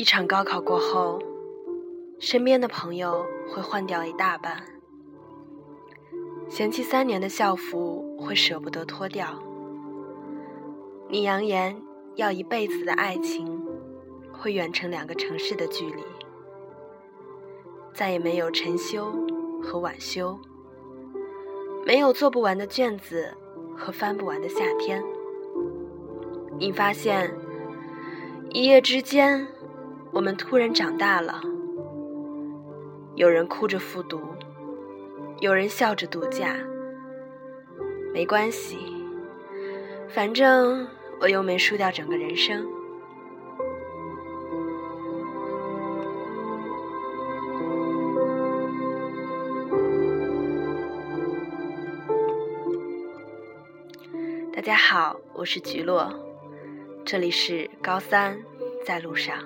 一场高考过后，身边的朋友会换掉一大半，嫌弃三年的校服会舍不得脱掉。你扬言要一辈子的爱情，会远成两个城市的距离，再也没有晨修和晚修，没有做不完的卷子和翻不完的夏天。你发现，一夜之间。我们突然长大了，有人哭着复读，有人笑着度假。没关系，反正我又没输掉整个人生。大家好，我是菊落，这里是高三在路上。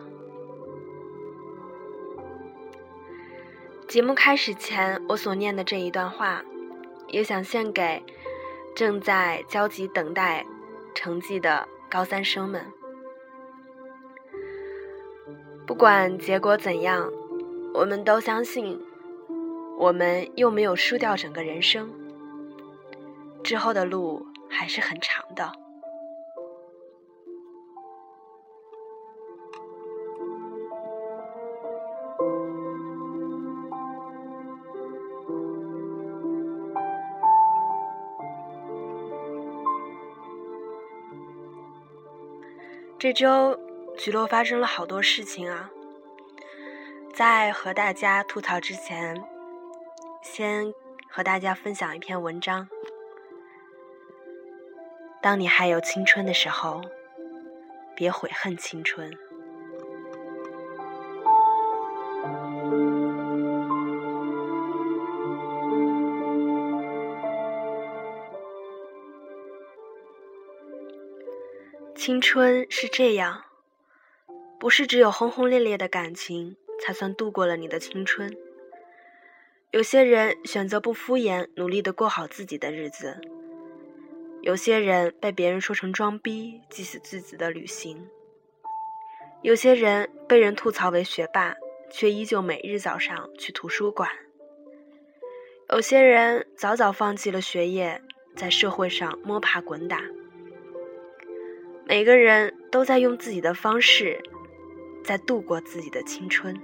节目开始前，我所念的这一段话，也想献给正在焦急等待成绩的高三生们。不管结果怎样，我们都相信，我们又没有输掉整个人生，之后的路还是很长的。这周，橘落发生了好多事情啊。在和大家吐槽之前，先和大家分享一篇文章。当你还有青春的时候，别悔恨青春。青春是这样，不是只有轰轰烈烈的感情才算度过了你的青春。有些人选择不敷衍，努力的过好自己的日子；有些人被别人说成装逼，记死自己的旅行；有些人被人吐槽为学霸，却依旧每日早上去图书馆；有些人早早放弃了学业，在社会上摸爬滚打。每个人都在用自己的方式，在度过自己的青春。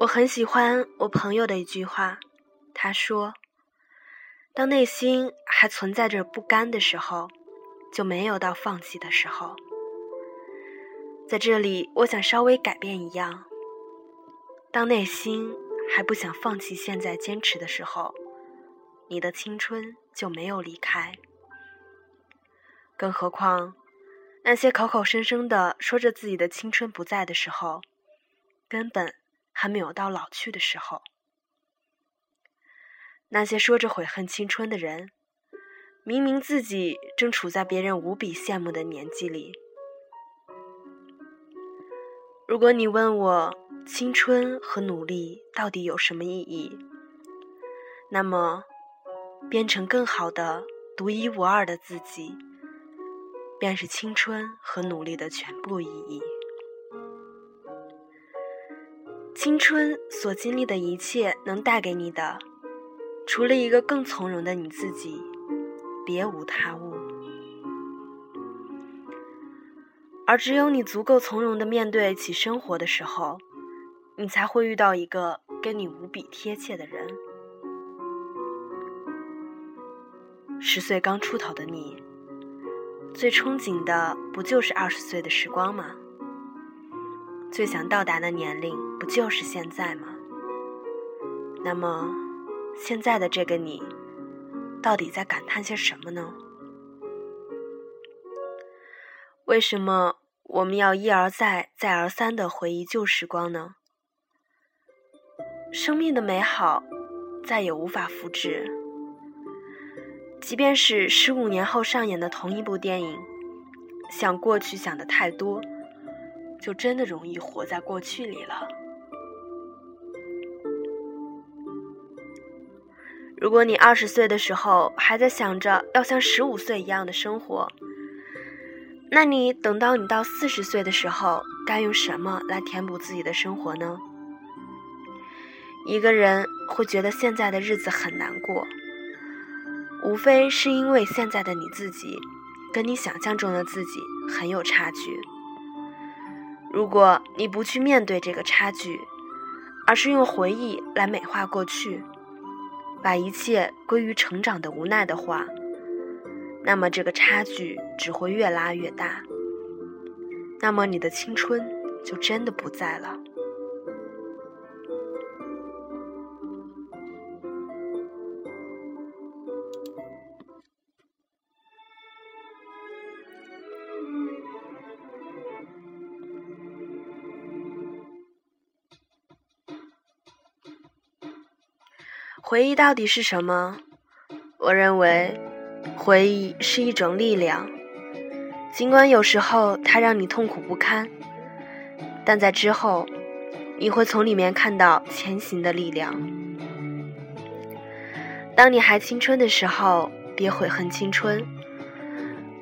我很喜欢我朋友的一句话，他说：“当内心还存在着不甘的时候，就没有到放弃的时候。”在这里，我想稍微改变一样。当内心还不想放弃现在坚持的时候，你的青春就没有离开。更何况，那些口口声声的说着自己的青春不在的时候，根本还没有到老去的时候。那些说着悔恨青春的人，明明自己正处在别人无比羡慕的年纪里。如果你问我青春和努力到底有什么意义，那么，变成更好的、独一无二的自己，便是青春和努力的全部意义。青春所经历的一切，能带给你的，除了一个更从容的你自己，别无他物。而只有你足够从容的面对起生活的时候，你才会遇到一个跟你无比贴切的人。十岁刚出头的你，最憧憬的不就是二十岁的时光吗？最想到达的年龄不就是现在吗？那么，现在的这个你，到底在感叹些什么呢？为什么我们要一而再、再而三的回忆旧时光呢？生命的美好再也无法复制，即便是十五年后上演的同一部电影，想过去想的太多，就真的容易活在过去里了。如果你二十岁的时候还在想着要像十五岁一样的生活，那你等到你到四十岁的时候，该用什么来填补自己的生活呢？一个人会觉得现在的日子很难过，无非是因为现在的你自己跟你想象中的自己很有差距。如果你不去面对这个差距，而是用回忆来美化过去，把一切归于成长的无奈的话，那么这个差距只会越拉越大。那么你的青春就真的不在了。回忆到底是什么？我认为，回忆是一种力量。尽管有时候它让你痛苦不堪，但在之后，你会从里面看到前行的力量。当你还青春的时候，别悔恨青春。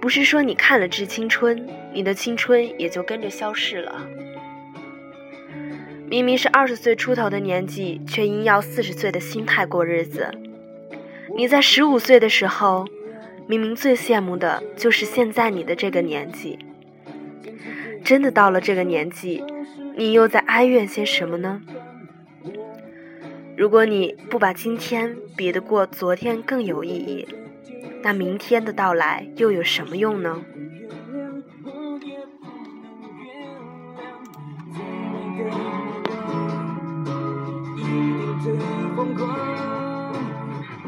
不是说你看了《致青春》，你的青春也就跟着消逝了。明明是二十岁出头的年纪，却因要四十岁的心态过日子。你在十五岁的时候，明明最羡慕的就是现在你的这个年纪。真的到了这个年纪，你又在哀怨些什么呢？如果你不把今天比得过昨天更有意义，那明天的到来又有什么用呢？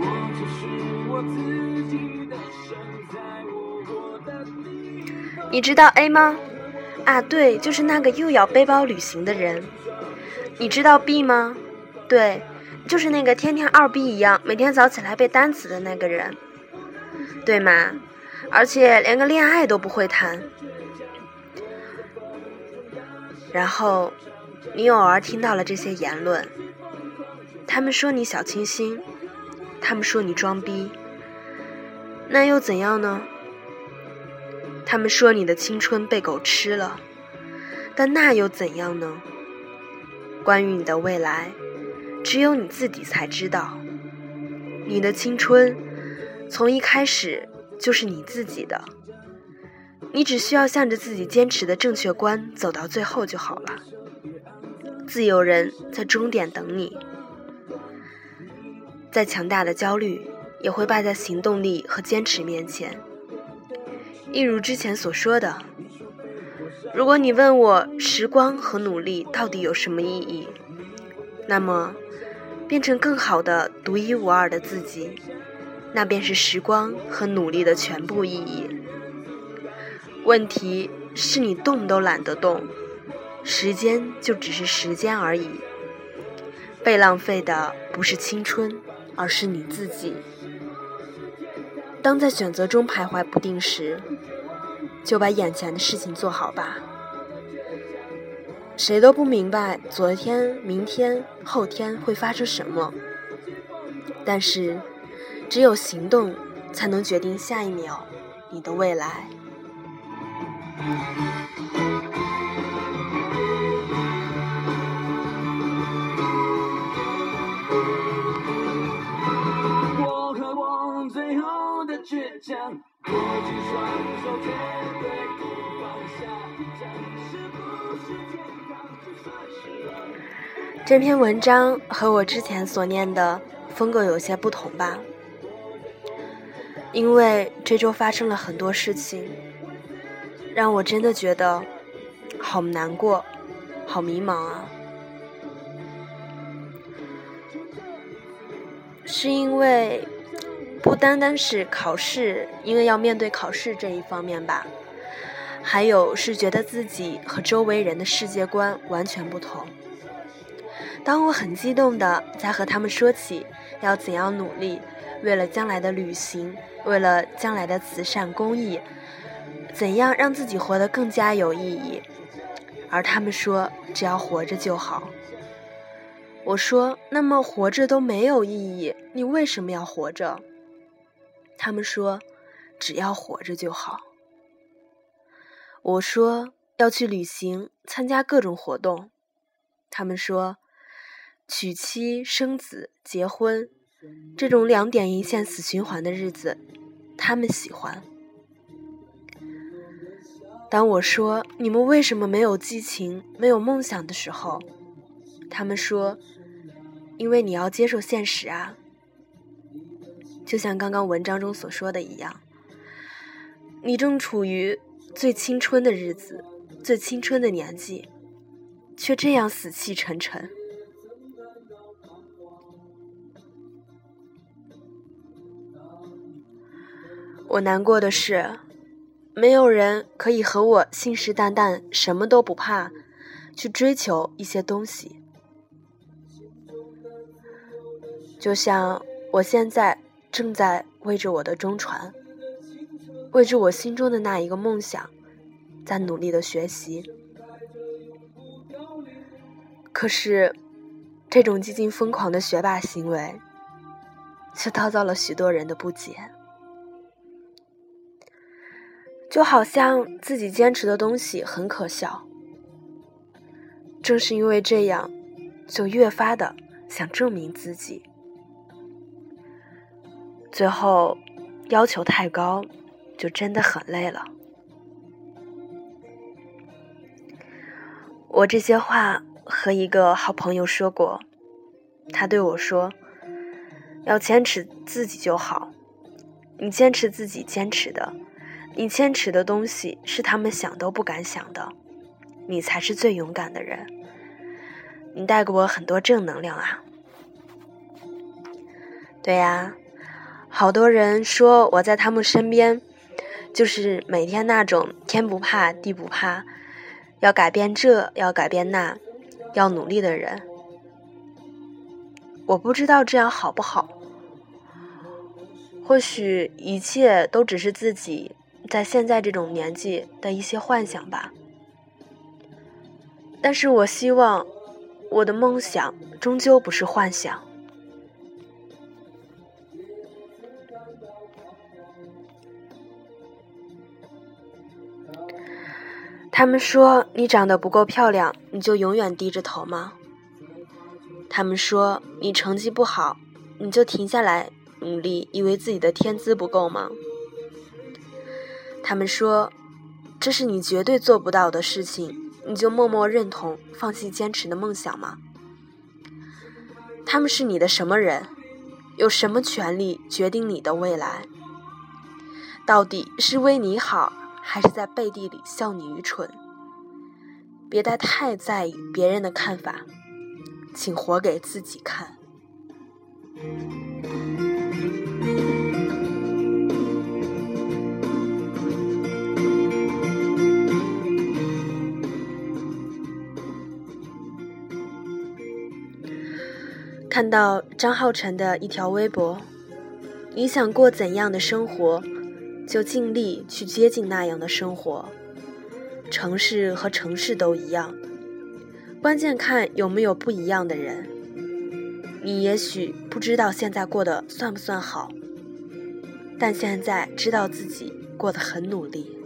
我只是我自己的你知道 A 吗？啊，对，就是那个又要背包旅行的人。你知道 B 吗？对，就是那个天天二逼一样，每天早起来背单词的那个人，对吗？而且连个恋爱都不会谈。然后，你偶尔听到了这些言论，他们说你小清新，他们说你装逼，那又怎样呢？他们说你的青春被狗吃了，但那又怎样呢？关于你的未来，只有你自己才知道。你的青春从一开始就是你自己的，你只需要向着自己坚持的正确观走到最后就好了。自有人在终点等你。再强大的焦虑，也会败在行动力和坚持面前。一如之前所说的，如果你问我时光和努力到底有什么意义，那么变成更好的独一无二的自己，那便是时光和努力的全部意义。问题是你动都懒得动，时间就只是时间而已。被浪费的不是青春，而是你自己。当在选择中徘徊不定时，就把眼前的事情做好吧。谁都不明白昨天、明天、后天会发生什么，但是只有行动才能决定下一秒你的未来。这篇文章和我之前所念的风格有些不同吧，因为这周发生了很多事情，让我真的觉得好难过，好迷茫啊。是因为不单单是考试，因为要面对考试这一方面吧，还有是觉得自己和周围人的世界观完全不同。当我很激动的在和他们说起要怎样努力，为了将来的旅行，为了将来的慈善公益，怎样让自己活得更加有意义，而他们说只要活着就好。我说：“那么活着都没有意义，你为什么要活着？”他们说：“只要活着就好。”我说：“要去旅行，参加各种活动。”他们说：“娶妻生子、结婚，这种两点一线、死循环的日子，他们喜欢。”当我说：“你们为什么没有激情、没有梦想的时候？”他们说。因为你要接受现实啊，就像刚刚文章中所说的一样，你正处于最青春的日子，最青春的年纪，却这样死气沉沉。我难过的是，没有人可以和我信誓旦旦、什么都不怕，去追求一些东西。就像我现在正在为着我的中传，为着我心中的那一个梦想，在努力的学习。可是，这种几近疯狂的学霸行为，却遭到了许多人的不解。就好像自己坚持的东西很可笑，正是因为这样，就越发的想证明自己。最后，要求太高，就真的很累了。我这些话和一个好朋友说过，他对我说：“要坚持自己就好，你坚持自己坚持的，你坚持的东西是他们想都不敢想的，你才是最勇敢的人。”你带给我很多正能量啊！对呀。好多人说我在他们身边，就是每天那种天不怕地不怕，要改变这要改变那，要努力的人。我不知道这样好不好，或许一切都只是自己在现在这种年纪的一些幻想吧。但是我希望我的梦想终究不是幻想。他们说你长得不够漂亮，你就永远低着头吗？他们说你成绩不好，你就停下来努力，以为自己的天资不够吗？他们说这是你绝对做不到的事情，你就默默认同，放弃坚持的梦想吗？他们是你的什么人？有什么权利决定你的未来？到底是为你好？还是在背地里笑你愚蠢，别太太在意别人的看法，请活给自己看。看到张浩辰的一条微博，你想过怎样的生活？就尽力去接近那样的生活，城市和城市都一样，关键看有没有不一样的人。你也许不知道现在过得算不算好，但现在知道自己过得很努力。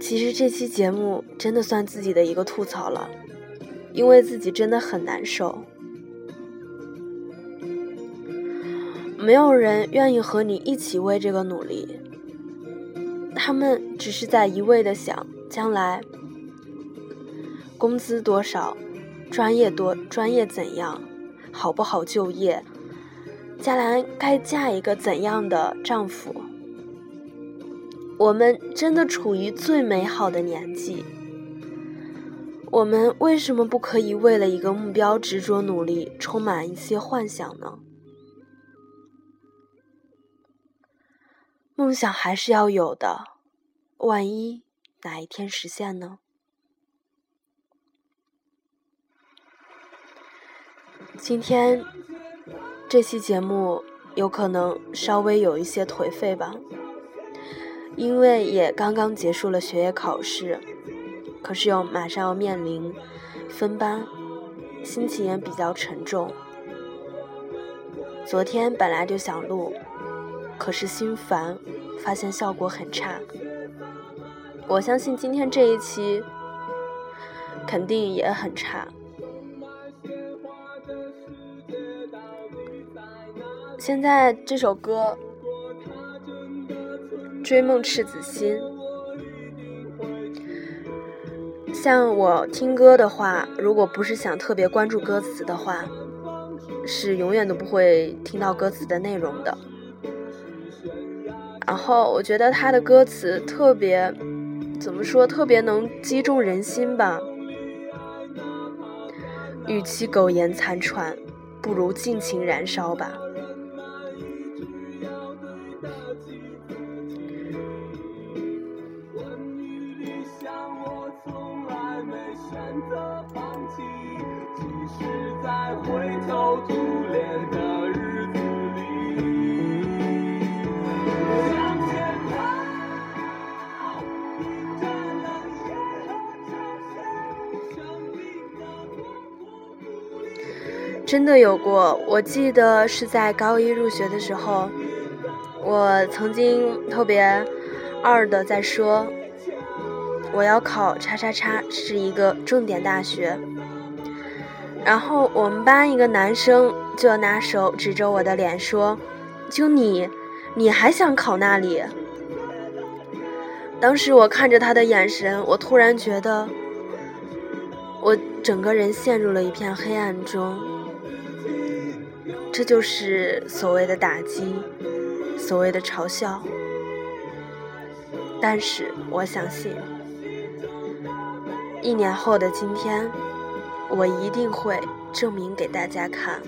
其实这期节目真的算自己的一个吐槽了，因为自己真的很难受。没有人愿意和你一起为这个努力，他们只是在一味的想将来工资多少，专业多专业怎样，好不好就业，将来该嫁一个怎样的丈夫。我们真的处于最美好的年纪，我们为什么不可以为了一个目标执着努力，充满一些幻想呢？梦想还是要有的，万一哪一天实现呢？今天这期节目有可能稍微有一些颓废吧，因为也刚刚结束了学业考试，可是又马上要面临分班，心情也比较沉重。昨天本来就想录，可是心烦，发现效果很差。我相信今天这一期肯定也很差。现在这首歌《追梦赤子心》，像我听歌的话，如果不是想特别关注歌词的话，是永远都不会听到歌词的内容的。然后我觉得他的歌词特别。怎么说？特别能击中人心吧。与其苟延残喘，不如尽情燃烧吧。真的有过，我记得是在高一入学的时候，我曾经特别二的在说，我要考叉叉叉是一个重点大学，然后我们班一个男生就拿手指着我的脸说：“就你，你还想考那里？”当时我看着他的眼神，我突然觉得，我整个人陷入了一片黑暗中。这就是所谓的打击，所谓的嘲笑。但是我相信，一年后的今天，我一定会证明给大家看。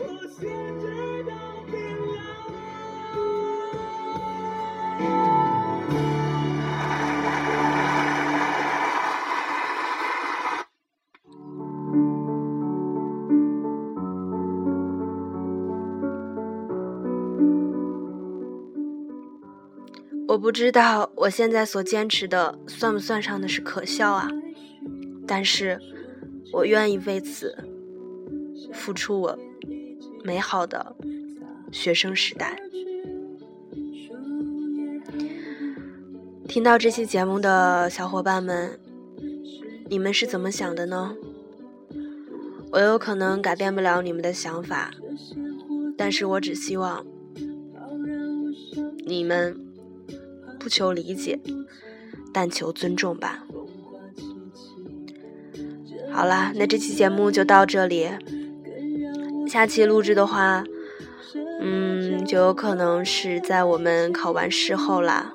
我不知道我现在所坚持的算不算上的是可笑啊？但是，我愿意为此付出我美好的学生时代。听到这期节目的小伙伴们，你们是怎么想的呢？我有可能改变不了你们的想法，但是我只希望你们。不求理解，但求尊重吧。好啦，那这期节目就到这里。下期录制的话，嗯，就有可能是在我们考完试后啦。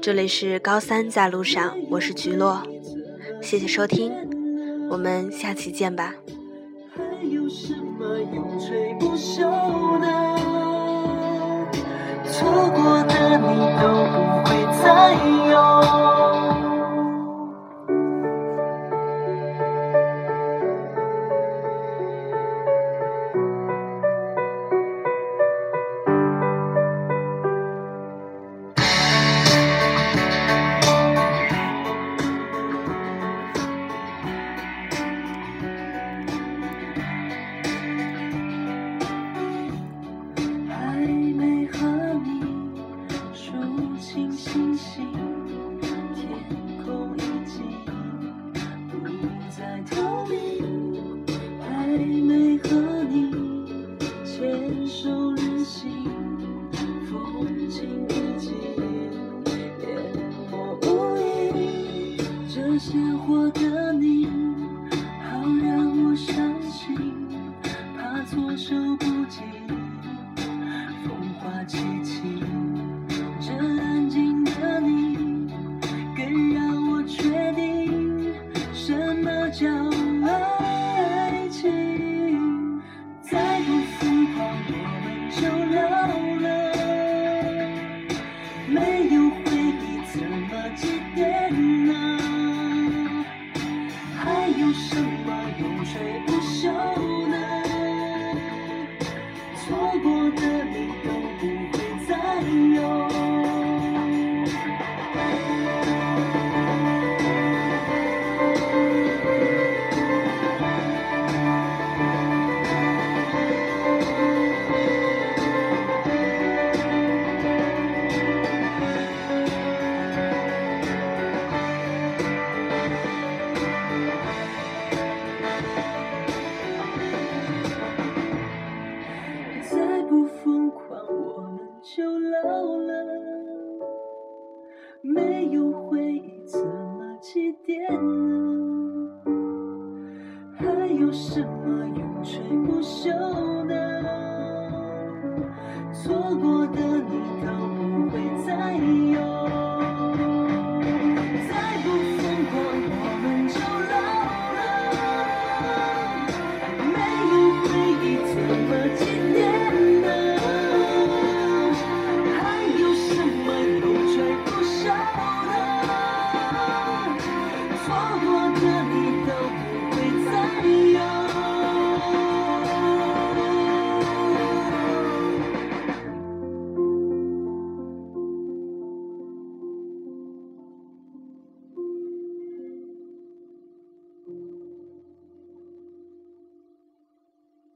这里是高三在路上，我是菊落，谢谢收听，我们下期见吧。还有什么永垂不朽呢错过的你都不会再有。